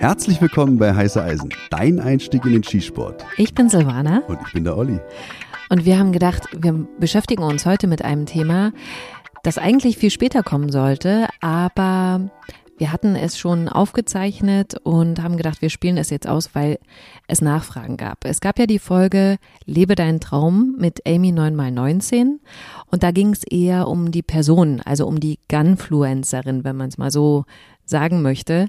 Herzlich willkommen bei Heiße Eisen, dein Einstieg in den Skisport. Ich bin Silvana. Und ich bin der Olli. Und wir haben gedacht, wir beschäftigen uns heute mit einem Thema, das eigentlich viel später kommen sollte, aber wir hatten es schon aufgezeichnet und haben gedacht, wir spielen es jetzt aus, weil es Nachfragen gab. Es gab ja die Folge Lebe deinen Traum mit Amy 9x19 und da ging es eher um die Person, also um die Gunfluencerin, wenn man es mal so sagen möchte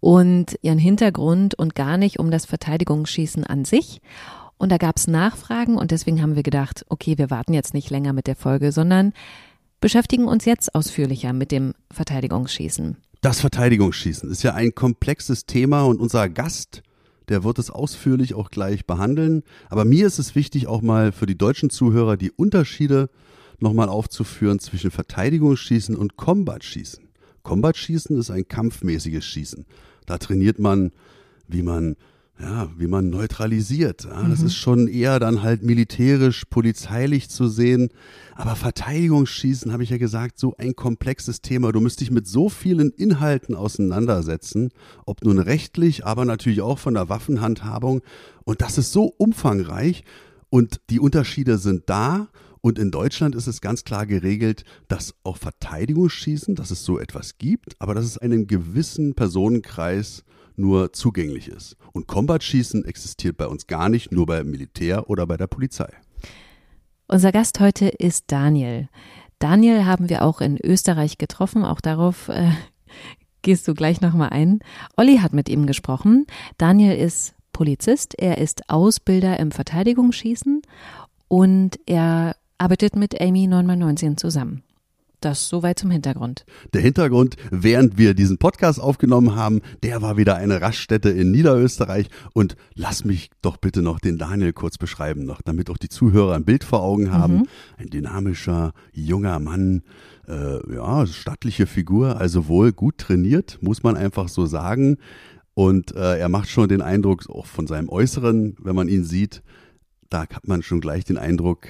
und ihren Hintergrund und gar nicht um das Verteidigungsschießen an sich. Und da gab es Nachfragen und deswegen haben wir gedacht, okay, wir warten jetzt nicht länger mit der Folge, sondern beschäftigen uns jetzt ausführlicher mit dem Verteidigungsschießen. Das Verteidigungsschießen ist ja ein komplexes Thema und unser Gast, der wird es ausführlich auch gleich behandeln. Aber mir ist es wichtig, auch mal für die deutschen Zuhörer die Unterschiede nochmal aufzuführen zwischen Verteidigungsschießen und Combat-Schießen. Combat-Schießen ist ein kampfmäßiges Schießen. Da trainiert man, wie man ja, wie man neutralisiert. Ja, das mhm. ist schon eher dann halt militärisch, polizeilich zu sehen. Aber Verteidigungsschießen, habe ich ja gesagt, so ein komplexes Thema. Du müsst dich mit so vielen Inhalten auseinandersetzen, ob nun rechtlich, aber natürlich auch von der Waffenhandhabung. Und das ist so umfangreich und die Unterschiede sind da. Und in Deutschland ist es ganz klar geregelt, dass auch Verteidigungsschießen, dass es so etwas gibt, aber dass es einen gewissen Personenkreis nur zugänglich ist. Und Combat-Schießen existiert bei uns gar nicht, nur beim Militär oder bei der Polizei. Unser Gast heute ist Daniel. Daniel haben wir auch in Österreich getroffen, auch darauf äh, gehst du gleich nochmal ein. Olli hat mit ihm gesprochen. Daniel ist Polizist, er ist Ausbilder im Verteidigungsschießen und er arbeitet mit Amy 9x19 zusammen. Das soweit zum Hintergrund. Der Hintergrund, während wir diesen Podcast aufgenommen haben, der war wieder eine Raststätte in Niederösterreich. Und lass mich doch bitte noch den Daniel kurz beschreiben, noch, damit auch die Zuhörer ein Bild vor Augen haben. Mhm. Ein dynamischer, junger Mann, äh, ja, stattliche Figur, also wohl gut trainiert, muss man einfach so sagen. Und äh, er macht schon den Eindruck, auch von seinem Äußeren, wenn man ihn sieht, da hat man schon gleich den Eindruck,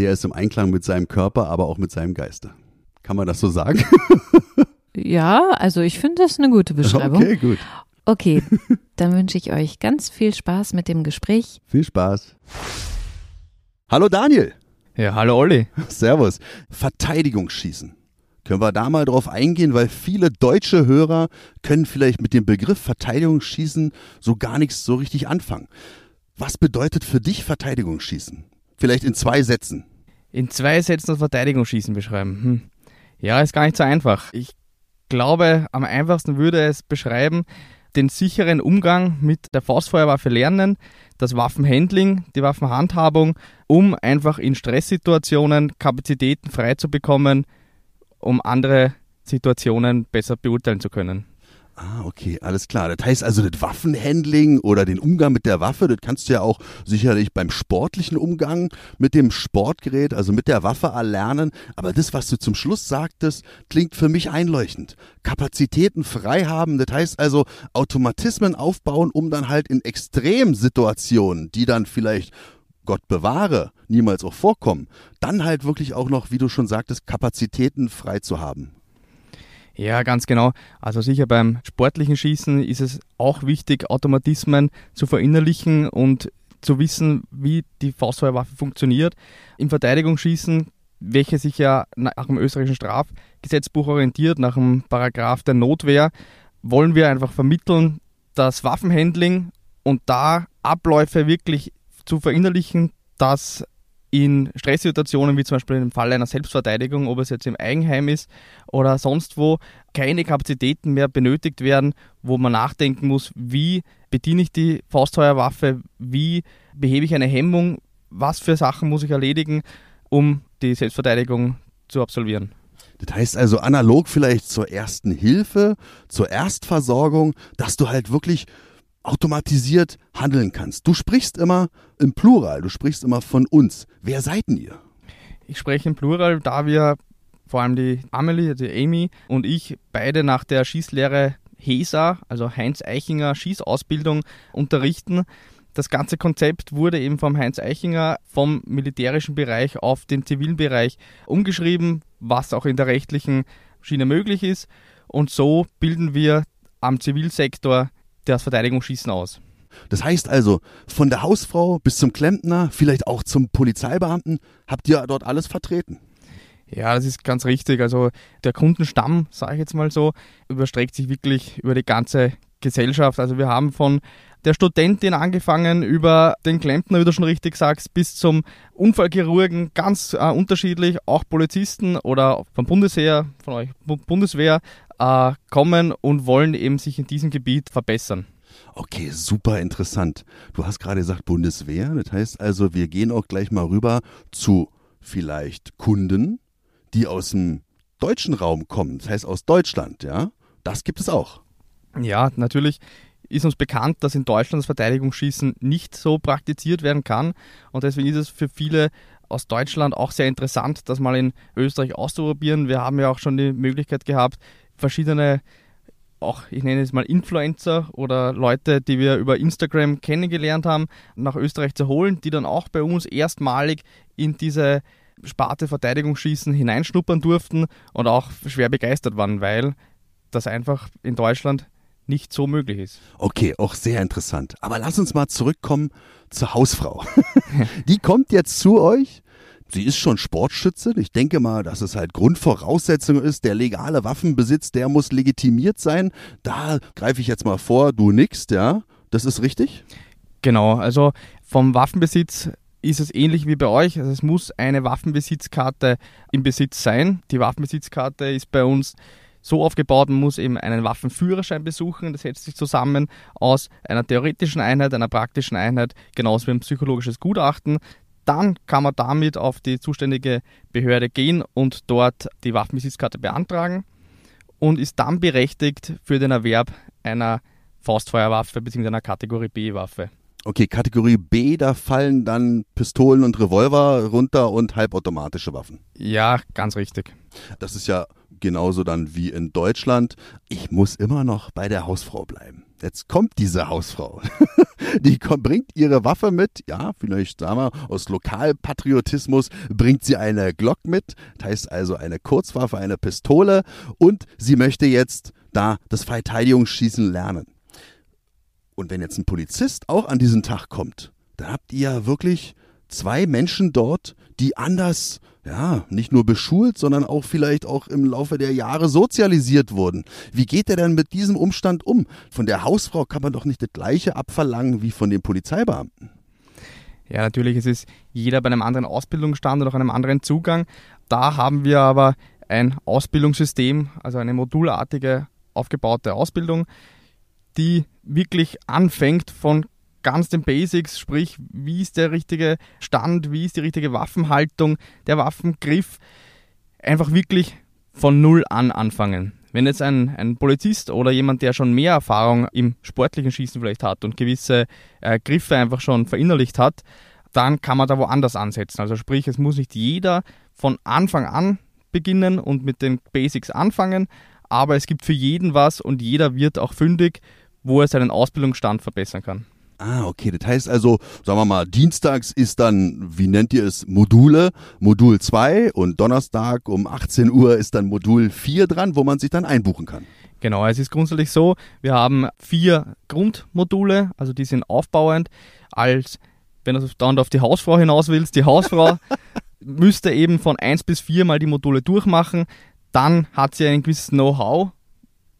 der ist im Einklang mit seinem Körper, aber auch mit seinem Geiste. Kann man das so sagen? ja, also ich finde das eine gute Beschreibung. Okay, gut. Okay, dann wünsche ich euch ganz viel Spaß mit dem Gespräch. Viel Spaß. Hallo Daniel. Ja, hallo Olli. Servus. Verteidigungsschießen. Können wir da mal drauf eingehen, weil viele deutsche Hörer können vielleicht mit dem Begriff Verteidigungsschießen so gar nichts so richtig anfangen. Was bedeutet für dich Verteidigungsschießen? Vielleicht in zwei Sätzen. In zwei Sätzen das Verteidigungsschießen beschreiben. Hm. Ja, ist gar nicht so einfach. Ich glaube, am einfachsten würde es beschreiben, den sicheren Umgang mit der Faustfeuerwaffe lernen, das Waffenhandling, die Waffenhandhabung, um einfach in Stresssituationen Kapazitäten frei zu bekommen, um andere Situationen besser beurteilen zu können. Ah, okay, alles klar. Das heißt also, das Waffenhandling oder den Umgang mit der Waffe, das kannst du ja auch sicherlich beim sportlichen Umgang mit dem Sportgerät, also mit der Waffe erlernen. Aber das, was du zum Schluss sagtest, klingt für mich einleuchtend. Kapazitäten frei haben, das heißt also Automatismen aufbauen, um dann halt in Extremsituationen, die dann vielleicht Gott bewahre, niemals auch vorkommen, dann halt wirklich auch noch, wie du schon sagtest, Kapazitäten frei zu haben. Ja, ganz genau. Also sicher beim sportlichen Schießen ist es auch wichtig, Automatismen zu verinnerlichen und zu wissen, wie die Faustfeuerwaffe funktioniert. Im Verteidigungsschießen, welches sich ja nach dem österreichischen Strafgesetzbuch orientiert, nach dem Paragraph der Notwehr, wollen wir einfach vermitteln, das Waffenhandling und da Abläufe wirklich zu verinnerlichen, dass in Stresssituationen, wie zum Beispiel im Fall einer Selbstverteidigung, ob es jetzt im Eigenheim ist oder sonst wo, keine Kapazitäten mehr benötigt werden, wo man nachdenken muss, wie bediene ich die Faustfeuerwaffe, wie behebe ich eine Hemmung, was für Sachen muss ich erledigen, um die Selbstverteidigung zu absolvieren. Das heißt also analog vielleicht zur ersten Hilfe, zur Erstversorgung, dass du halt wirklich automatisiert handeln kannst. Du sprichst immer im Plural, du sprichst immer von uns. Wer seid denn ihr? Ich spreche im Plural, da wir vor allem die Amelie, die Amy und ich beide nach der Schießlehre HESA, also Heinz Eichinger Schießausbildung, unterrichten. Das ganze Konzept wurde eben vom Heinz Eichinger vom militärischen Bereich auf den zivilen Bereich umgeschrieben, was auch in der rechtlichen Schiene möglich ist. Und so bilden wir am Zivilsektor das Verteidigungsschießen aus. Das heißt also, von der Hausfrau bis zum Klempner, vielleicht auch zum Polizeibeamten, habt ihr dort alles vertreten. Ja, das ist ganz richtig. Also der Kundenstamm, sage ich jetzt mal so, überstreckt sich wirklich über die ganze Gesellschaft. Also wir haben von der Studentin angefangen über den Klempner, wie du schon richtig sagst, bis zum Unfallchirurgen, ganz äh, unterschiedlich. Auch Polizisten oder vom Bundesheer, von euch Bundeswehr äh, kommen und wollen eben sich in diesem Gebiet verbessern. Okay, super interessant. Du hast gerade gesagt Bundeswehr. Das heißt also, wir gehen auch gleich mal rüber zu vielleicht Kunden, die aus dem deutschen Raum kommen. Das heißt aus Deutschland, ja. Das gibt es auch. Ja, natürlich ist uns bekannt, dass in Deutschland das Verteidigungsschießen nicht so praktiziert werden kann. Und deswegen ist es für viele aus Deutschland auch sehr interessant, das mal in Österreich auszuprobieren. Wir haben ja auch schon die Möglichkeit gehabt, verschiedene, auch ich nenne es mal Influencer oder Leute, die wir über Instagram kennengelernt haben, nach Österreich zu holen, die dann auch bei uns erstmalig in diese Sparte Verteidigungsschießen hineinschnuppern durften und auch schwer begeistert waren, weil das einfach in Deutschland nicht so möglich ist. Okay, auch sehr interessant. Aber lass uns mal zurückkommen zur Hausfrau. Die kommt jetzt zu euch. Sie ist schon Sportschütze. Ich denke mal, dass es halt Grundvoraussetzung ist. Der legale Waffenbesitz, der muss legitimiert sein. Da greife ich jetzt mal vor, du nickst, ja? Das ist richtig? Genau, also vom Waffenbesitz ist es ähnlich wie bei euch. Also es muss eine Waffenbesitzkarte im Besitz sein. Die Waffenbesitzkarte ist bei uns so aufgebaut, man muss eben einen Waffenführerschein besuchen. Das setzt sich zusammen aus einer theoretischen Einheit, einer praktischen Einheit, genauso wie ein psychologisches Gutachten. Dann kann man damit auf die zuständige Behörde gehen und dort die Waffenbesitzkarte beantragen und ist dann berechtigt für den Erwerb einer Faustfeuerwaffe bzw. einer Kategorie B-Waffe. Okay, Kategorie B, da fallen dann Pistolen und Revolver runter und halbautomatische Waffen. Ja, ganz richtig. Das ist ja genauso dann wie in Deutschland. Ich muss immer noch bei der Hausfrau bleiben. Jetzt kommt diese Hausfrau. Die kommt, bringt ihre Waffe mit. Ja, vielleicht sagen wir, aus Lokalpatriotismus bringt sie eine Glock mit. Das heißt also eine Kurzwaffe, eine Pistole. Und sie möchte jetzt da das Verteidigungsschießen lernen. Und wenn jetzt ein Polizist auch an diesen Tag kommt, dann habt ihr ja wirklich zwei Menschen dort, die anders, ja, nicht nur beschult, sondern auch vielleicht auch im Laufe der Jahre sozialisiert wurden. Wie geht er denn mit diesem Umstand um? Von der Hausfrau kann man doch nicht das gleiche abverlangen wie von den Polizeibeamten. Ja, natürlich, es ist jeder bei einem anderen Ausbildungsstand oder auch einem anderen Zugang. Da haben wir aber ein Ausbildungssystem, also eine modulartige aufgebaute Ausbildung, die wirklich anfängt von ganz den Basics, sprich, wie ist der richtige Stand, wie ist die richtige Waffenhaltung, der Waffengriff, einfach wirklich von Null an anfangen. Wenn jetzt ein, ein Polizist oder jemand, der schon mehr Erfahrung im sportlichen Schießen vielleicht hat und gewisse äh, Griffe einfach schon verinnerlicht hat, dann kann man da woanders ansetzen. Also sprich, es muss nicht jeder von Anfang an beginnen und mit den Basics anfangen, aber es gibt für jeden was und jeder wird auch fündig, wo er seinen Ausbildungsstand verbessern kann. Ah, okay. Das heißt also, sagen wir mal, dienstags ist dann, wie nennt ihr es, Module, Modul 2 und Donnerstag um 18 Uhr ist dann Modul 4 dran, wo man sich dann einbuchen kann. Genau, es ist grundsätzlich so, wir haben vier Grundmodule, also die sind aufbauend, als, wenn du dann auf die Hausfrau hinaus willst, die Hausfrau müsste eben von 1 bis 4 mal die Module durchmachen, dann hat sie ein gewisses Know-how,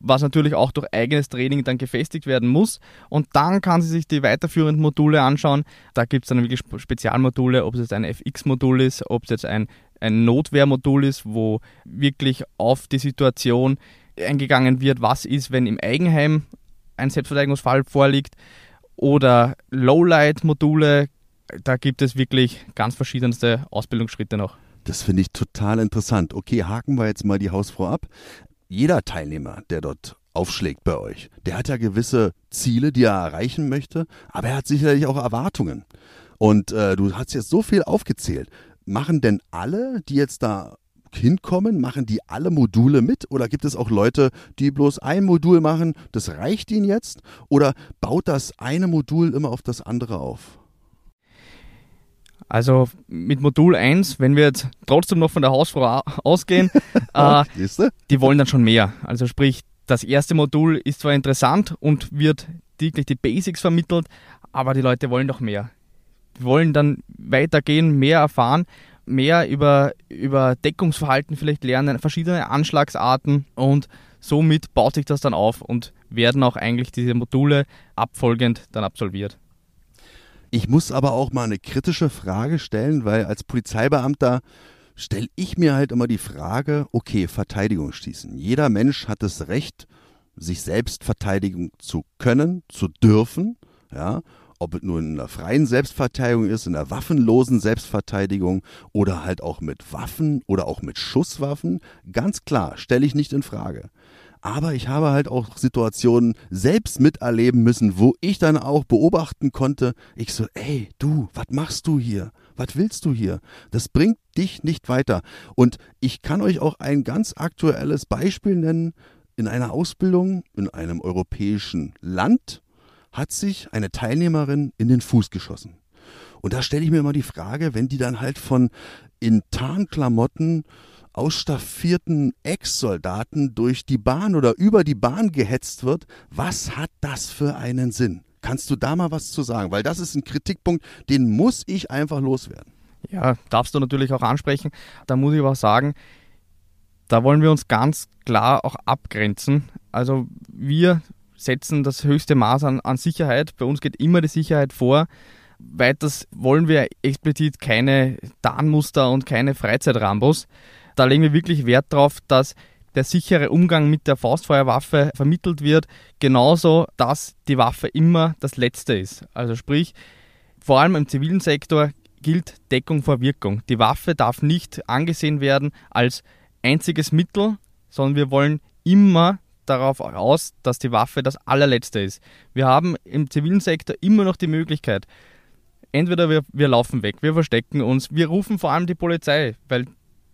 was natürlich auch durch eigenes Training dann gefestigt werden muss. Und dann kann sie sich die weiterführenden Module anschauen. Da gibt es dann wirklich Spezialmodule, ob es jetzt ein FX-Modul ist, ob es jetzt ein, ein Notwehrmodul ist, wo wirklich auf die Situation eingegangen wird, was ist, wenn im Eigenheim ein Selbstverteidigungsfall vorliegt. Oder Lowlight-Module, da gibt es wirklich ganz verschiedenste Ausbildungsschritte noch. Das finde ich total interessant. Okay, haken wir jetzt mal die Hausfrau ab jeder Teilnehmer, der dort aufschlägt bei euch, der hat ja gewisse Ziele, die er erreichen möchte, aber er hat sicherlich auch Erwartungen. Und äh, du hast jetzt so viel aufgezählt. Machen denn alle, die jetzt da hinkommen, machen die alle Module mit? Oder gibt es auch Leute, die bloß ein Modul machen, das reicht ihnen jetzt? Oder baut das eine Modul immer auf das andere auf? Also mit Modul 1, wenn wir jetzt trotzdem noch von der Hausfrau ausgehen, äh, die wollen dann schon mehr. Also sprich, das erste Modul ist zwar interessant und wird wirklich die Basics vermittelt, aber die Leute wollen doch mehr. Die wollen dann weitergehen, mehr erfahren, mehr über, über Deckungsverhalten vielleicht lernen, verschiedene Anschlagsarten und somit baut sich das dann auf und werden auch eigentlich diese Module abfolgend dann absolviert. Ich muss aber auch mal eine kritische Frage stellen, weil als Polizeibeamter stelle ich mir halt immer die Frage, okay, Verteidigungsschießen. Jeder Mensch hat das Recht, sich selbst verteidigen zu können, zu dürfen, ja, ob es nur in einer freien Selbstverteidigung ist, in einer waffenlosen Selbstverteidigung oder halt auch mit Waffen oder auch mit Schusswaffen, ganz klar, stelle ich nicht in Frage. Aber ich habe halt auch Situationen selbst miterleben müssen, wo ich dann auch beobachten konnte, ich so, ey, du, was machst du hier? Was willst du hier? Das bringt dich nicht weiter. Und ich kann euch auch ein ganz aktuelles Beispiel nennen. In einer Ausbildung in einem europäischen Land hat sich eine Teilnehmerin in den Fuß geschossen. Und da stelle ich mir immer die Frage, wenn die dann halt von in Tarnklamotten ausstaffierten Ex-Soldaten durch die Bahn oder über die Bahn gehetzt wird, was hat das für einen Sinn? Kannst du da mal was zu sagen? Weil das ist ein Kritikpunkt, den muss ich einfach loswerden. Ja, darfst du natürlich auch ansprechen. Da muss ich aber sagen, da wollen wir uns ganz klar auch abgrenzen. Also wir setzen das höchste Maß an, an Sicherheit. Bei uns geht immer die Sicherheit vor. Weiters wollen wir explizit keine Tarnmuster und keine Freizeitrambos. Da legen wir wirklich Wert darauf, dass der sichere Umgang mit der Faustfeuerwaffe vermittelt wird, genauso, dass die Waffe immer das Letzte ist. Also sprich, vor allem im zivilen Sektor gilt Deckung vor Wirkung. Die Waffe darf nicht angesehen werden als einziges Mittel, sondern wir wollen immer darauf aus, dass die Waffe das allerletzte ist. Wir haben im zivilen Sektor immer noch die Möglichkeit, entweder wir, wir laufen weg, wir verstecken uns, wir rufen vor allem die Polizei, weil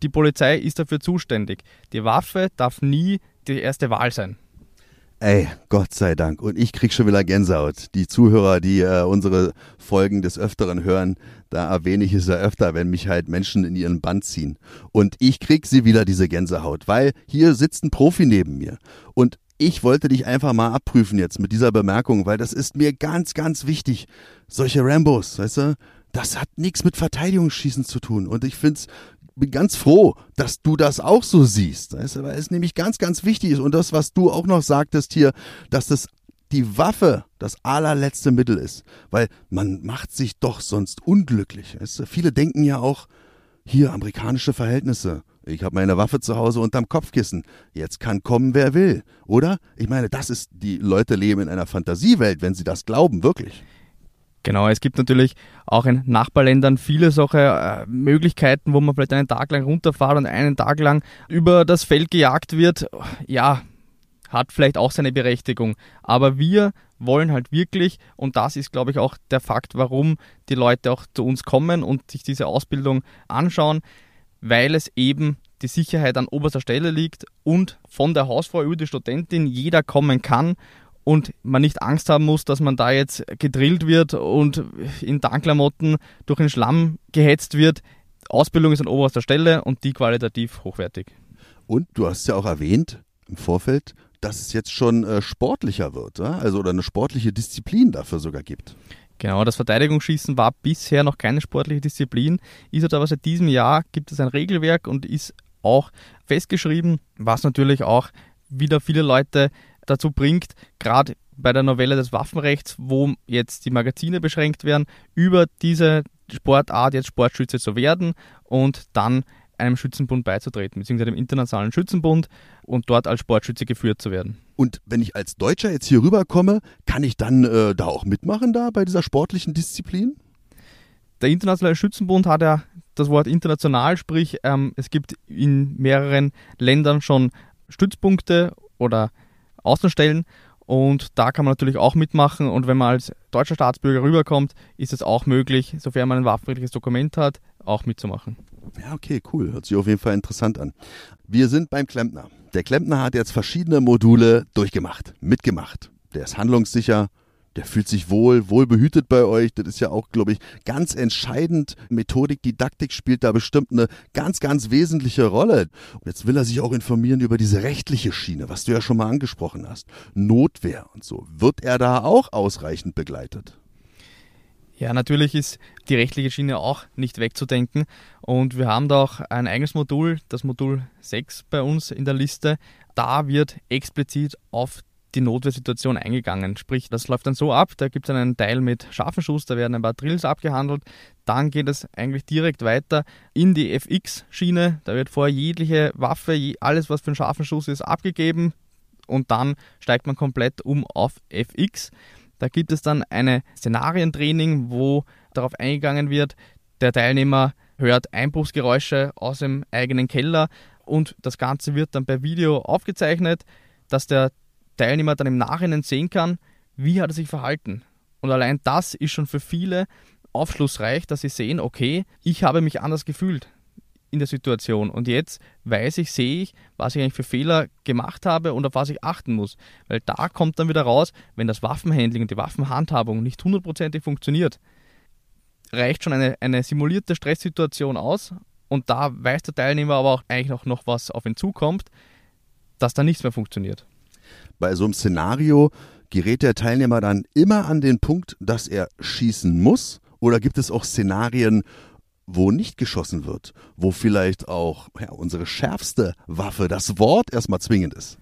die Polizei ist dafür zuständig. Die Waffe darf nie die erste Wahl sein. Ey, Gott sei Dank. Und ich krieg schon wieder Gänsehaut. Die Zuhörer, die äh, unsere Folgen des Öfteren hören, da erwähne ich es ja öfter, wenn mich halt Menschen in ihren Band ziehen. Und ich krieg sie wieder, diese Gänsehaut, weil hier sitzt ein Profi neben mir. Und ich wollte dich einfach mal abprüfen jetzt mit dieser Bemerkung, weil das ist mir ganz, ganz wichtig. Solche Rambos, weißt du, das hat nichts mit Verteidigungsschießen zu tun. Und ich finde es bin ganz froh, dass du das auch so siehst. Weil es nämlich ganz, ganz wichtig ist. Und das, was du auch noch sagtest hier, dass das die Waffe das allerletzte Mittel ist. Weil man macht sich doch sonst unglücklich. Weißt du? Viele denken ja auch, hier amerikanische Verhältnisse. Ich habe meine Waffe zu Hause unterm Kopfkissen. Jetzt kann kommen, wer will. Oder? Ich meine, das ist, die Leute leben in einer Fantasiewelt, wenn sie das glauben, wirklich. Genau, es gibt natürlich auch in Nachbarländern viele solche äh, Möglichkeiten, wo man vielleicht einen Tag lang runterfahrt und einen Tag lang über das Feld gejagt wird. Ja, hat vielleicht auch seine Berechtigung. Aber wir wollen halt wirklich, und das ist, glaube ich, auch der Fakt, warum die Leute auch zu uns kommen und sich diese Ausbildung anschauen, weil es eben die Sicherheit an oberster Stelle liegt und von der Hausfrau über die Studentin jeder kommen kann und man nicht Angst haben muss, dass man da jetzt gedrillt wird und in Tarnklamotten durch den Schlamm gehetzt wird. Ausbildung ist an oberster Stelle und die qualitativ hochwertig. Und du hast ja auch erwähnt im Vorfeld, dass es jetzt schon äh, sportlicher wird, oder? also oder eine sportliche Disziplin dafür sogar gibt. Genau, das Verteidigungsschießen war bisher noch keine sportliche Disziplin, ist aber seit diesem Jahr gibt es ein Regelwerk und ist auch festgeschrieben, was natürlich auch wieder viele Leute dazu bringt, gerade bei der Novelle des Waffenrechts, wo jetzt die Magazine beschränkt werden, über diese Sportart jetzt Sportschütze zu werden und dann einem Schützenbund beizutreten, beziehungsweise dem Internationalen Schützenbund und dort als Sportschütze geführt zu werden. Und wenn ich als Deutscher jetzt hier rüberkomme, kann ich dann äh, da auch mitmachen, da bei dieser sportlichen Disziplin? Der Internationale Schützenbund hat ja das Wort international, sprich ähm, es gibt in mehreren Ländern schon Stützpunkte oder Außenstellen und da kann man natürlich auch mitmachen und wenn man als deutscher Staatsbürger rüberkommt, ist es auch möglich, sofern man ein waffenrechtliches Dokument hat, auch mitzumachen. Ja, okay, cool. Hört sich auf jeden Fall interessant an. Wir sind beim Klempner. Der Klempner hat jetzt verschiedene Module durchgemacht, mitgemacht. Der ist handlungssicher, der fühlt sich wohl, wohl behütet bei euch. Das ist ja auch, glaube ich, ganz entscheidend. Methodik, Didaktik spielt da bestimmt eine ganz, ganz wesentliche Rolle. Und jetzt will er sich auch informieren über diese rechtliche Schiene, was du ja schon mal angesprochen hast. Notwehr und so. Wird er da auch ausreichend begleitet? Ja, natürlich ist die rechtliche Schiene auch nicht wegzudenken. Und wir haben da auch ein eigenes Modul, das Modul 6 bei uns in der Liste. Da wird explizit auf die Notwehrsituation eingegangen. Sprich, das läuft dann so ab, da gibt es einen Teil mit scharfen Schuss, da werden ein paar Drills abgehandelt. Dann geht es eigentlich direkt weiter in die FX-Schiene. Da wird vorher jegliche Waffe, alles was für einen scharfen Schuss ist, abgegeben. Und dann steigt man komplett um auf FX. Da gibt es dann eine Szenarientraining, wo darauf eingegangen wird, der Teilnehmer hört Einbruchsgeräusche aus dem eigenen Keller und das Ganze wird dann per Video aufgezeichnet, dass der Teilnehmer dann im Nachhinein sehen kann, wie hat er sich verhalten. Und allein das ist schon für viele aufschlussreich, dass sie sehen, okay, ich habe mich anders gefühlt in der Situation und jetzt weiß ich, sehe ich, was ich eigentlich für Fehler gemacht habe und auf was ich achten muss. Weil da kommt dann wieder raus, wenn das Waffenhandling und die Waffenhandhabung nicht hundertprozentig funktioniert, reicht schon eine, eine simulierte Stresssituation aus und da weiß der Teilnehmer aber auch eigentlich auch noch, was auf ihn zukommt, dass da nichts mehr funktioniert bei so einem Szenario gerät der Teilnehmer dann immer an den Punkt, dass er schießen muss? Oder gibt es auch Szenarien, wo nicht geschossen wird, wo vielleicht auch ja, unsere schärfste Waffe, das Wort, erstmal zwingend ist?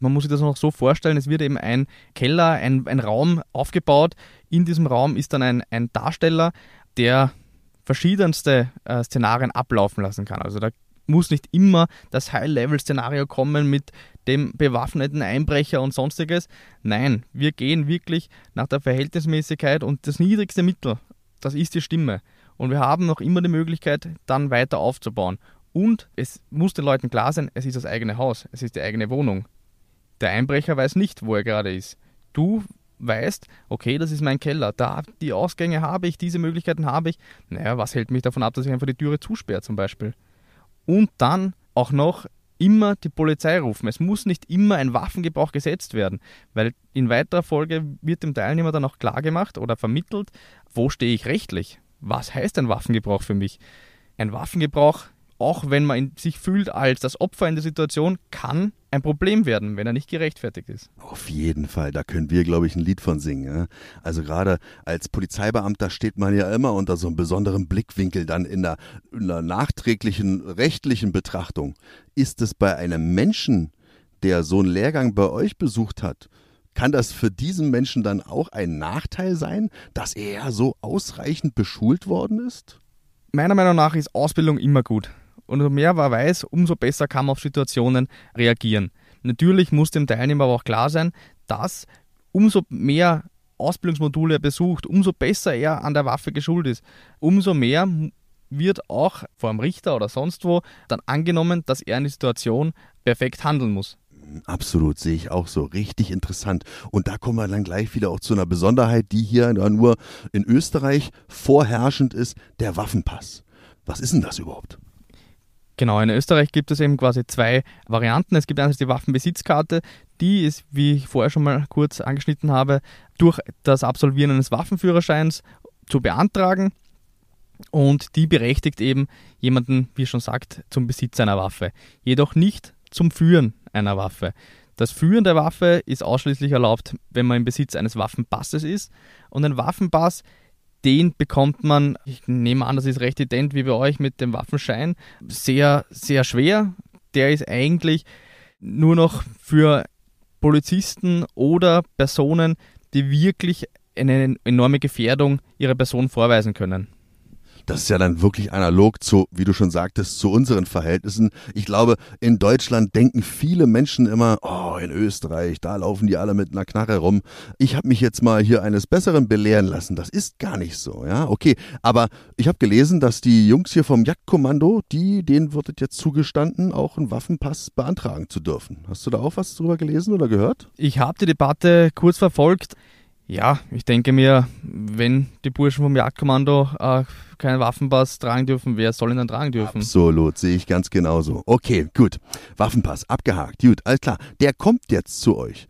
Man muss sich das noch so vorstellen, es wird eben ein Keller, ein, ein Raum aufgebaut. In diesem Raum ist dann ein, ein Darsteller, der verschiedenste äh, Szenarien ablaufen lassen kann. Also da muss nicht immer das High-Level-Szenario kommen mit dem bewaffneten Einbrecher und sonstiges. Nein, wir gehen wirklich nach der Verhältnismäßigkeit und das niedrigste Mittel, das ist die Stimme. Und wir haben noch immer die Möglichkeit, dann weiter aufzubauen. Und es muss den Leuten klar sein, es ist das eigene Haus, es ist die eigene Wohnung. Der Einbrecher weiß nicht, wo er gerade ist. Du weißt, okay, das ist mein Keller, da die Ausgänge habe ich, diese Möglichkeiten habe ich. Naja, was hält mich davon ab, dass ich einfach die Türe zusperre zum Beispiel? Und dann auch noch immer die Polizei rufen. Es muss nicht immer ein Waffengebrauch gesetzt werden, weil in weiterer Folge wird dem Teilnehmer dann auch klar gemacht oder vermittelt, wo stehe ich rechtlich? Was heißt ein Waffengebrauch für mich? Ein Waffengebrauch auch wenn man sich fühlt als das Opfer in der Situation, kann ein Problem werden, wenn er nicht gerechtfertigt ist. Auf jeden Fall, da können wir, glaube ich, ein Lied von singen. Ja? Also gerade als Polizeibeamter steht man ja immer unter so einem besonderen Blickwinkel dann in der, in der nachträglichen rechtlichen Betrachtung. Ist es bei einem Menschen, der so einen Lehrgang bei euch besucht hat, kann das für diesen Menschen dann auch ein Nachteil sein, dass er so ausreichend beschult worden ist? Meiner Meinung nach ist Ausbildung immer gut. Und umso mehr man weiß, umso besser kann man auf Situationen reagieren. Natürlich muss dem Teilnehmer aber auch klar sein, dass umso mehr Ausbildungsmodule er besucht, umso besser er an der Waffe geschult ist, umso mehr wird auch vor dem Richter oder sonst wo dann angenommen, dass er in der Situation perfekt handeln muss. Absolut, sehe ich auch so. Richtig interessant. Und da kommen wir dann gleich wieder auch zu einer Besonderheit, die hier nur in Österreich vorherrschend ist, der Waffenpass. Was ist denn das überhaupt? Genau, in Österreich gibt es eben quasi zwei Varianten. Es gibt einerseits die Waffenbesitzkarte, die ist, wie ich vorher schon mal kurz angeschnitten habe, durch das Absolvieren eines Waffenführerscheins zu beantragen. Und die berechtigt eben jemanden, wie schon sagt, zum Besitz einer Waffe. Jedoch nicht zum Führen einer Waffe. Das Führen der Waffe ist ausschließlich erlaubt, wenn man im Besitz eines Waffenpasses ist. Und ein Waffenpass den bekommt man, ich nehme an, das ist recht ident wie bei euch mit dem Waffenschein, sehr, sehr schwer. Der ist eigentlich nur noch für Polizisten oder Personen, die wirklich eine enorme Gefährdung ihrer Person vorweisen können das ist ja dann wirklich analog zu, wie du schon sagtest, zu unseren Verhältnissen. Ich glaube, in Deutschland denken viele Menschen immer, oh, in Österreich, da laufen die alle mit einer Knarre rum. Ich habe mich jetzt mal hier eines Besseren belehren lassen. Das ist gar nicht so, ja, okay. Aber ich habe gelesen, dass die Jungs hier vom Jagdkommando, die, denen wird jetzt zugestanden, auch einen Waffenpass beantragen zu dürfen. Hast du da auch was drüber gelesen oder gehört? Ich habe die Debatte kurz verfolgt. Ja, ich denke mir, wenn die Burschen vom Jagdkommando äh, keinen Waffenpass tragen dürfen, wer soll ihn dann tragen dürfen? Absolut, sehe ich ganz genauso. Okay, gut. Waffenpass, abgehakt. Gut, alles klar. Der kommt jetzt zu euch.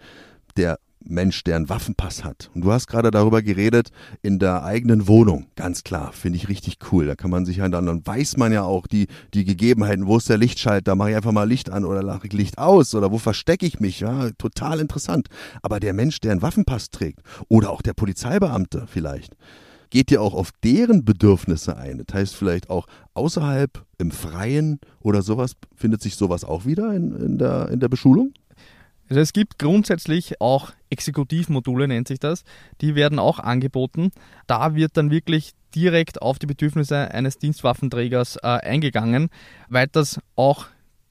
Der Mensch, der einen Waffenpass hat. Und du hast gerade darüber geredet, in der eigenen Wohnung. Ganz klar, finde ich richtig cool. Da kann man sich ja dann, dann weiß man ja auch die, die Gegebenheiten. Wo ist der Lichtschalter? Mache ich einfach mal Licht an oder lache ich Licht aus? Oder wo verstecke ich mich? Ja, total interessant. Aber der Mensch, der einen Waffenpass trägt oder auch der Polizeibeamte vielleicht, geht ja auch auf deren Bedürfnisse ein. Das heißt vielleicht auch außerhalb, im Freien oder sowas, findet sich sowas auch wieder in, in, der, in der Beschulung? Also es gibt grundsätzlich auch Exekutivmodule, nennt sich das. Die werden auch angeboten. Da wird dann wirklich direkt auf die Bedürfnisse eines Dienstwaffenträgers äh, eingegangen. Weiters auch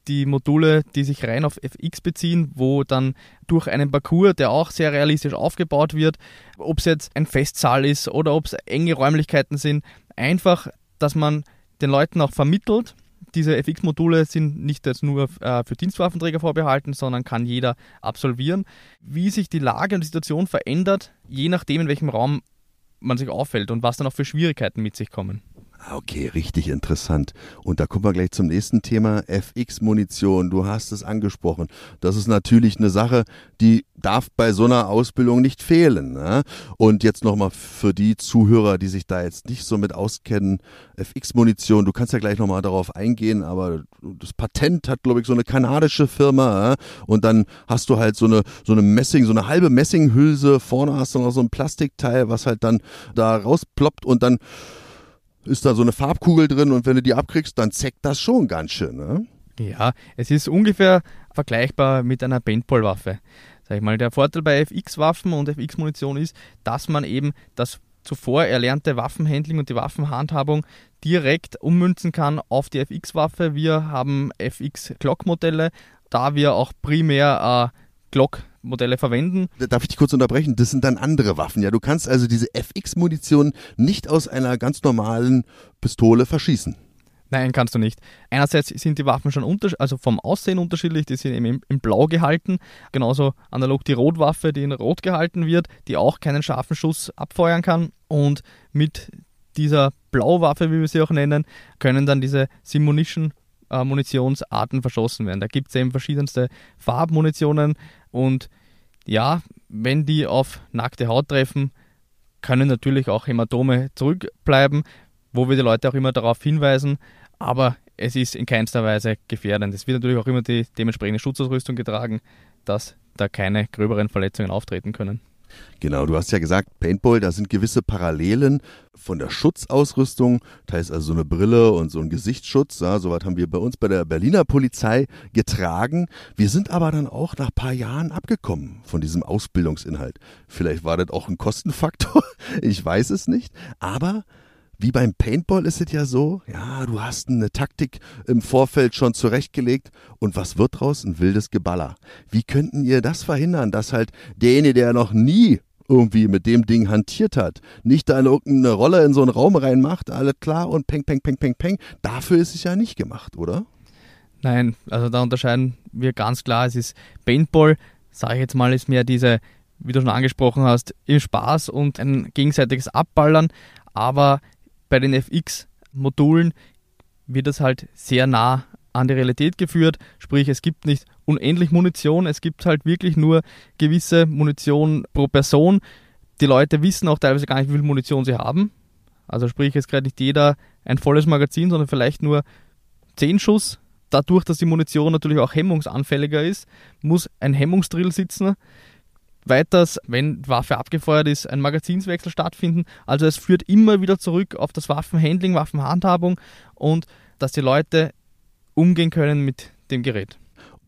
die Module, die sich rein auf FX beziehen, wo dann durch einen Parcours, der auch sehr realistisch aufgebaut wird, ob es jetzt ein Festsaal ist oder ob es enge Räumlichkeiten sind, einfach, dass man den Leuten auch vermittelt, diese FX-Module sind nicht jetzt nur äh, für Dienstwaffenträger vorbehalten, sondern kann jeder absolvieren. Wie sich die Lage und die Situation verändert, je nachdem, in welchem Raum man sich auffällt und was dann auch für Schwierigkeiten mit sich kommen. Ah, okay, richtig interessant. Und da kommen wir gleich zum nächsten Thema, FX-Munition. Du hast es angesprochen. Das ist natürlich eine Sache, die darf bei so einer Ausbildung nicht fehlen. Ne? Und jetzt nochmal für die Zuhörer, die sich da jetzt nicht so mit auskennen, FX-Munition, du kannst ja gleich nochmal darauf eingehen, aber das Patent hat, glaube ich, so eine kanadische Firma. Ne? Und dann hast du halt so eine, so eine Messing, so eine halbe Messinghülse. Vorne hast du noch so ein Plastikteil, was halt dann da rausploppt und dann ist da so eine Farbkugel drin und wenn du die abkriegst, dann zeckt das schon ganz schön. Ne? Ja, es ist ungefähr vergleichbar mit einer Paintball-Waffe. Der Vorteil bei FX-Waffen und FX-Munition ist, dass man eben das zuvor erlernte Waffenhandling und die Waffenhandhabung direkt ummünzen kann auf die FX-Waffe. Wir haben FX-Glock-Modelle, da wir auch primär äh, Glock Modelle verwenden. Darf ich dich kurz unterbrechen? Das sind dann andere Waffen. Ja, du kannst also diese FX-Munition nicht aus einer ganz normalen Pistole verschießen. Nein, kannst du nicht. Einerseits sind die Waffen schon also vom Aussehen unterschiedlich, die sind eben in Blau gehalten. Genauso analog die Rotwaffe, die in Rot gehalten wird, die auch keinen scharfen Schuss abfeuern kann. Und mit dieser Blauwaffe, wie wir sie auch nennen, können dann diese Simunition äh, Munitionsarten verschossen werden. Da gibt es eben verschiedenste Farbmunitionen und ja, wenn die auf nackte Haut treffen, können natürlich auch Hämatome zurückbleiben, wo wir die Leute auch immer darauf hinweisen, aber es ist in keinster Weise gefährdend. Es wird natürlich auch immer die dementsprechende Schutzausrüstung getragen, dass da keine gröberen Verletzungen auftreten können. Genau, du hast ja gesagt, Paintball, da sind gewisse Parallelen von der Schutzausrüstung, teils also so eine Brille und so ein Gesichtsschutz. Ja, Soweit haben wir bei uns bei der Berliner Polizei getragen. Wir sind aber dann auch nach paar Jahren abgekommen von diesem Ausbildungsinhalt. Vielleicht war das auch ein Kostenfaktor, ich weiß es nicht. Aber wie beim Paintball ist es ja so, ja, du hast eine Taktik im Vorfeld schon zurechtgelegt und was wird draus? Ein wildes Geballer. Wie könnten ihr das verhindern, dass halt derjenige, der noch nie irgendwie mit dem Ding hantiert hat, nicht da in irgendeine Rolle in so einen Raum reinmacht, alles klar und peng, peng, peng, peng, peng. Dafür ist es ja nicht gemacht, oder? Nein, also da unterscheiden wir ganz klar, es ist Paintball, sage ich jetzt mal, ist mehr diese, wie du schon angesprochen hast, im Spaß und ein gegenseitiges Abballern, aber bei den FX-Modulen wird es halt sehr nah an die Realität geführt. Sprich, es gibt nicht unendlich Munition, es gibt halt wirklich nur gewisse Munition pro Person. Die Leute wissen auch teilweise gar nicht, wie viel Munition sie haben. Also sprich, es kriegt nicht jeder ein volles Magazin, sondern vielleicht nur 10 Schuss. Dadurch, dass die Munition natürlich auch hemmungsanfälliger ist, muss ein Hemmungsdrill sitzen. Weiters, wenn Waffe abgefeuert ist, ein Magazinswechsel stattfinden. Also es führt immer wieder zurück auf das Waffenhandling, Waffenhandhabung und dass die Leute umgehen können mit dem Gerät.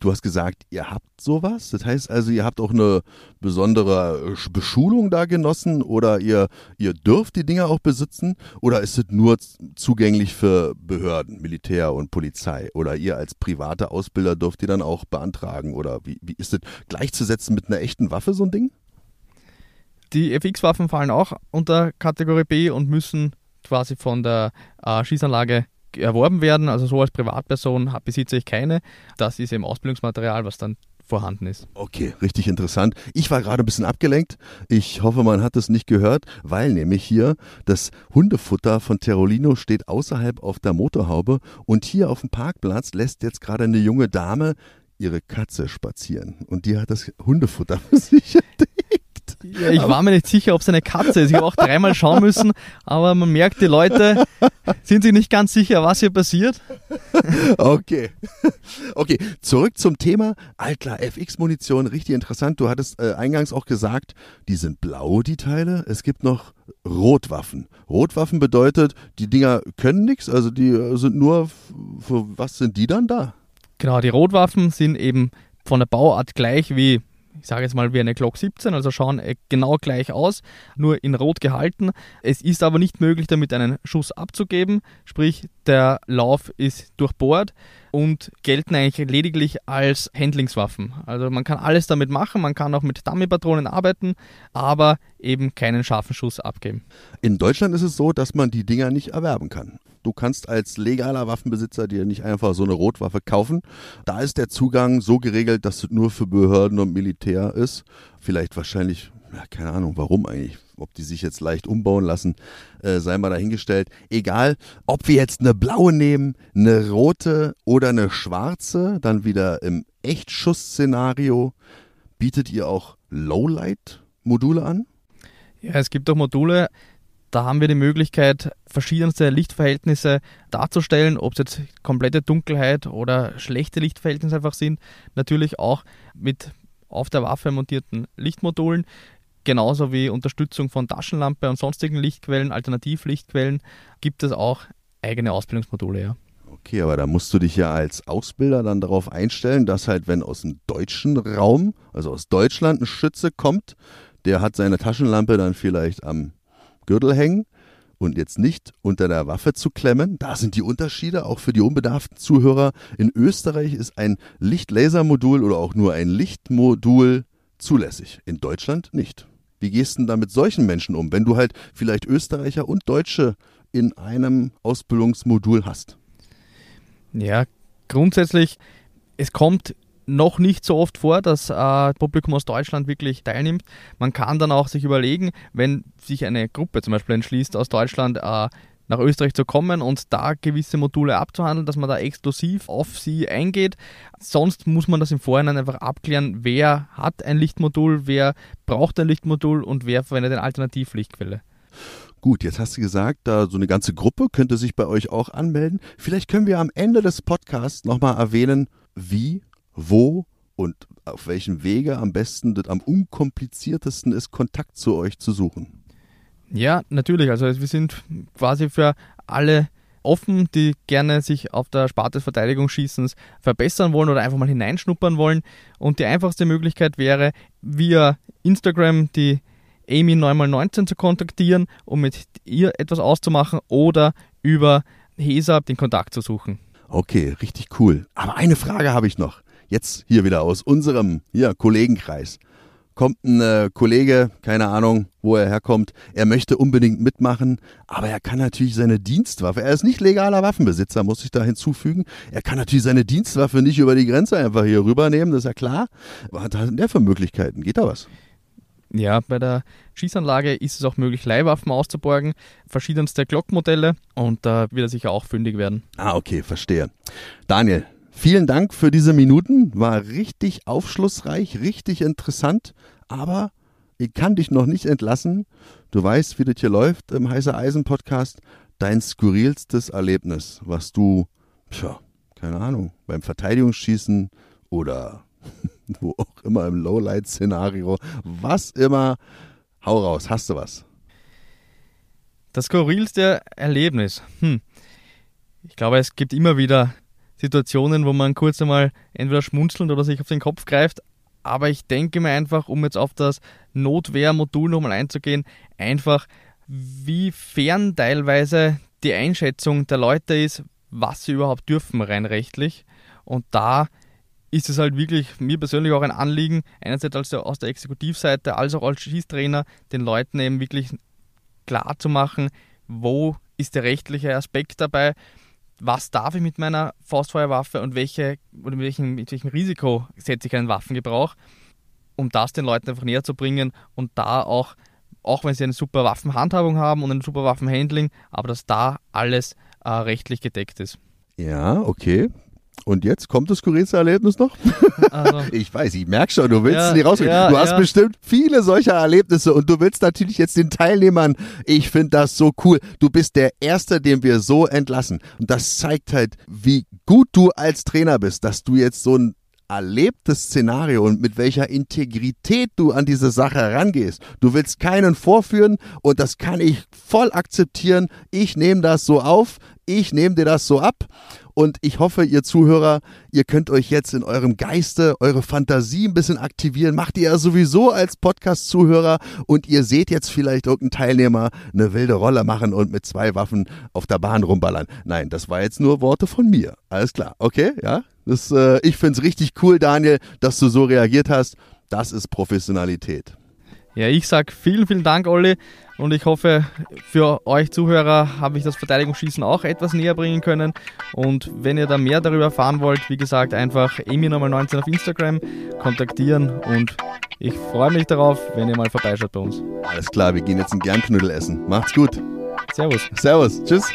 Du hast gesagt, ihr habt sowas. Das heißt also, ihr habt auch eine besondere äh, Beschulung da genossen oder ihr, ihr dürft die Dinger auch besitzen oder ist es nur zugänglich für Behörden, Militär und Polizei oder ihr als private Ausbilder dürft ihr dann auch beantragen oder wie, wie ist es gleichzusetzen mit einer echten Waffe so ein Ding? Die FX-Waffen fallen auch unter Kategorie B und müssen quasi von der äh, Schießanlage erworben werden. Also so als Privatperson besitze ich keine. Das ist eben Ausbildungsmaterial, was dann vorhanden ist. Okay, richtig interessant. Ich war gerade ein bisschen abgelenkt. Ich hoffe, man hat es nicht gehört, weil nämlich hier das Hundefutter von Terolino steht außerhalb auf der Motorhaube und hier auf dem Parkplatz lässt jetzt gerade eine junge Dame ihre Katze spazieren und die hat das Hundefutter für sich entdeckt. Ja, ich war mir nicht sicher, ob es eine Katze ist. Ich habe auch dreimal schauen müssen, aber man merkt, die Leute sind sich nicht ganz sicher, was hier passiert. Okay. Okay, zurück zum Thema. Altklar, FX-Munition, richtig interessant. Du hattest äh, eingangs auch gesagt, die sind blau, die Teile. Es gibt noch Rotwaffen. Rotwaffen bedeutet, die Dinger können nichts, also die äh, sind nur, für was sind die dann da? Genau, die Rotwaffen sind eben von der Bauart gleich wie ich sage jetzt mal wie eine Glock 17, also schauen äh, genau gleich aus, nur in Rot gehalten. Es ist aber nicht möglich, damit einen Schuss abzugeben, sprich der Lauf ist durchbohrt und gelten eigentlich lediglich als Handlingswaffen. Also man kann alles damit machen, man kann auch mit Dummy-Patronen arbeiten, aber eben keinen scharfen Schuss abgeben. In Deutschland ist es so, dass man die Dinger nicht erwerben kann. Du kannst als legaler Waffenbesitzer dir nicht einfach so eine Rotwaffe kaufen. Da ist der Zugang so geregelt, dass es nur für Behörden und Militär ist. Vielleicht wahrscheinlich, ja, keine Ahnung, warum eigentlich. Ob die sich jetzt leicht umbauen lassen, äh, sei mal dahingestellt. Egal, ob wir jetzt eine blaue nehmen, eine rote oder eine schwarze, dann wieder im Echtschuss-Szenario. Bietet ihr auch Lowlight-Module an? Ja, es gibt auch Module, da haben wir die Möglichkeit, verschiedenste Lichtverhältnisse darzustellen, ob es jetzt komplette Dunkelheit oder schlechte Lichtverhältnisse einfach sind. Natürlich auch mit auf der Waffe montierten Lichtmodulen, genauso wie Unterstützung von Taschenlampe und sonstigen Lichtquellen, Alternativlichtquellen, gibt es auch eigene Ausbildungsmodule, ja. Okay, aber da musst du dich ja als Ausbilder dann darauf einstellen, dass halt, wenn aus dem deutschen Raum, also aus Deutschland, ein Schütze kommt, der hat seine Taschenlampe dann vielleicht am Gürtel hängen und jetzt nicht unter der Waffe zu klemmen. Da sind die Unterschiede, auch für die unbedarften Zuhörer. In Österreich ist ein Lichtlasermodul oder auch nur ein Lichtmodul zulässig, in Deutschland nicht. Wie gehst du da mit solchen Menschen um, wenn du halt vielleicht Österreicher und Deutsche in einem Ausbildungsmodul hast? Ja, grundsätzlich, es kommt noch nicht so oft vor, dass äh, Publikum aus Deutschland wirklich teilnimmt. Man kann dann auch sich überlegen, wenn sich eine Gruppe zum Beispiel entschließt, aus Deutschland äh, nach Österreich zu kommen und da gewisse Module abzuhandeln, dass man da exklusiv auf sie eingeht. Sonst muss man das im Vorhinein einfach abklären, wer hat ein Lichtmodul, wer braucht ein Lichtmodul und wer verwendet eine Alternativlichtquelle. Gut, jetzt hast du gesagt, da so eine ganze Gruppe könnte sich bei euch auch anmelden. Vielleicht können wir am Ende des Podcasts nochmal erwähnen, wie wo und auf welchem Wege am besten, am unkompliziertesten ist, Kontakt zu euch zu suchen. Ja, natürlich. Also wir sind quasi für alle offen, die gerne sich auf der Sparte des Verteidigungsschießens verbessern wollen oder einfach mal hineinschnuppern wollen. Und die einfachste Möglichkeit wäre, via Instagram die Amy 9x19 zu kontaktieren, um mit ihr etwas auszumachen oder über HESA den Kontakt zu suchen. Okay, richtig cool. Aber eine Frage habe ich noch jetzt hier wieder aus unserem ja, Kollegenkreis. Kommt ein äh, Kollege, keine Ahnung, wo er herkommt, er möchte unbedingt mitmachen, aber er kann natürlich seine Dienstwaffe, er ist nicht legaler Waffenbesitzer, muss ich da hinzufügen, er kann natürlich seine Dienstwaffe nicht über die Grenze einfach hier rübernehmen, das ist ja klar. Was hat denn der für Möglichkeiten? Geht da was? Ja, bei der Schießanlage ist es auch möglich, Leihwaffen auszuborgen, verschiedenste Glockmodelle und da wird er sicher auch fündig werden. Ah, okay, verstehe. Daniel, Vielen Dank für diese Minuten. War richtig aufschlussreich, richtig interessant. Aber ich kann dich noch nicht entlassen. Du weißt, wie das hier läuft im Heißer Eisen Podcast. Dein skurrilstes Erlebnis, was du, tja, keine Ahnung, beim Verteidigungsschießen oder wo auch immer im Lowlight-Szenario, was immer, hau raus, hast du was? Das skurrilste Erlebnis. Hm. Ich glaube, es gibt immer wieder Situationen, wo man kurz einmal entweder schmunzelnd oder sich auf den Kopf greift. Aber ich denke mir einfach, um jetzt auf das Notwehrmodul nochmal einzugehen, einfach wie fern teilweise die Einschätzung der Leute ist, was sie überhaupt dürfen rein rechtlich. Und da ist es halt wirklich mir persönlich auch ein Anliegen, einerseits als aus der Exekutivseite als auch als Schießtrainer, den Leuten eben wirklich klar zu machen, wo ist der rechtliche Aspekt dabei, was darf ich mit meiner Faustfeuerwaffe und welche, oder mit, welchem, mit welchem Risiko setze ich einen Waffengebrauch, um das den Leuten einfach näher zu bringen und da auch, auch wenn sie eine super Waffenhandhabung haben und ein super Waffenhandling, aber dass da alles äh, rechtlich gedeckt ist. Ja, okay. Und jetzt kommt das skurrilste Erlebnis noch? Also, Ich weiß, ich merke schon, du willst Ja, es nicht rausfinden. ja, du hast ja. bestimmt viele solcher Erlebnisse und du willst natürlich jetzt den Teilnehmern, ich finde das so cool. Du bist der Erste, den wir so entlassen. Und das zeigt halt, wie gut du als Trainer bist, dass du jetzt so ein erlebtes Szenario und mit welcher Integrität du an diese Sache herangehst. Du willst keinen vorführen und das kann ich voll akzeptieren. Ich nehme das so auf, ich nehme dir das so ab und ich hoffe, ihr Zuhörer, ihr könnt euch jetzt in eurem Geiste eure Fantasie ein bisschen aktivieren. Macht ihr ja sowieso als Podcast-Zuhörer und ihr seht jetzt vielleicht irgendeinen Teilnehmer eine wilde Rolle machen und mit zwei Waffen auf der Bahn rumballern. Nein, das war jetzt nur Worte von mir. Alles klar, okay? Ja? Das, äh, ich finde es richtig cool, Daniel, dass du so reagiert hast. Das ist Professionalität. ja, ich sag vielen, vielen Dank, Olli. Und ich hoffe, für euch Zuhörer habe ich das Verteidigungsschießen auch etwas näher bringen können. Und wenn ihr da mehr darüber erfahren wollt, wie gesagt, einfach Emi19 auf Instagram kontaktieren. Und ich freue mich darauf, wenn ihr mal vorbeischaut bei uns. Alles klar, wir gehen jetzt einen Gernknödel essen. Macht's gut. Servus. Servus. Tschüss.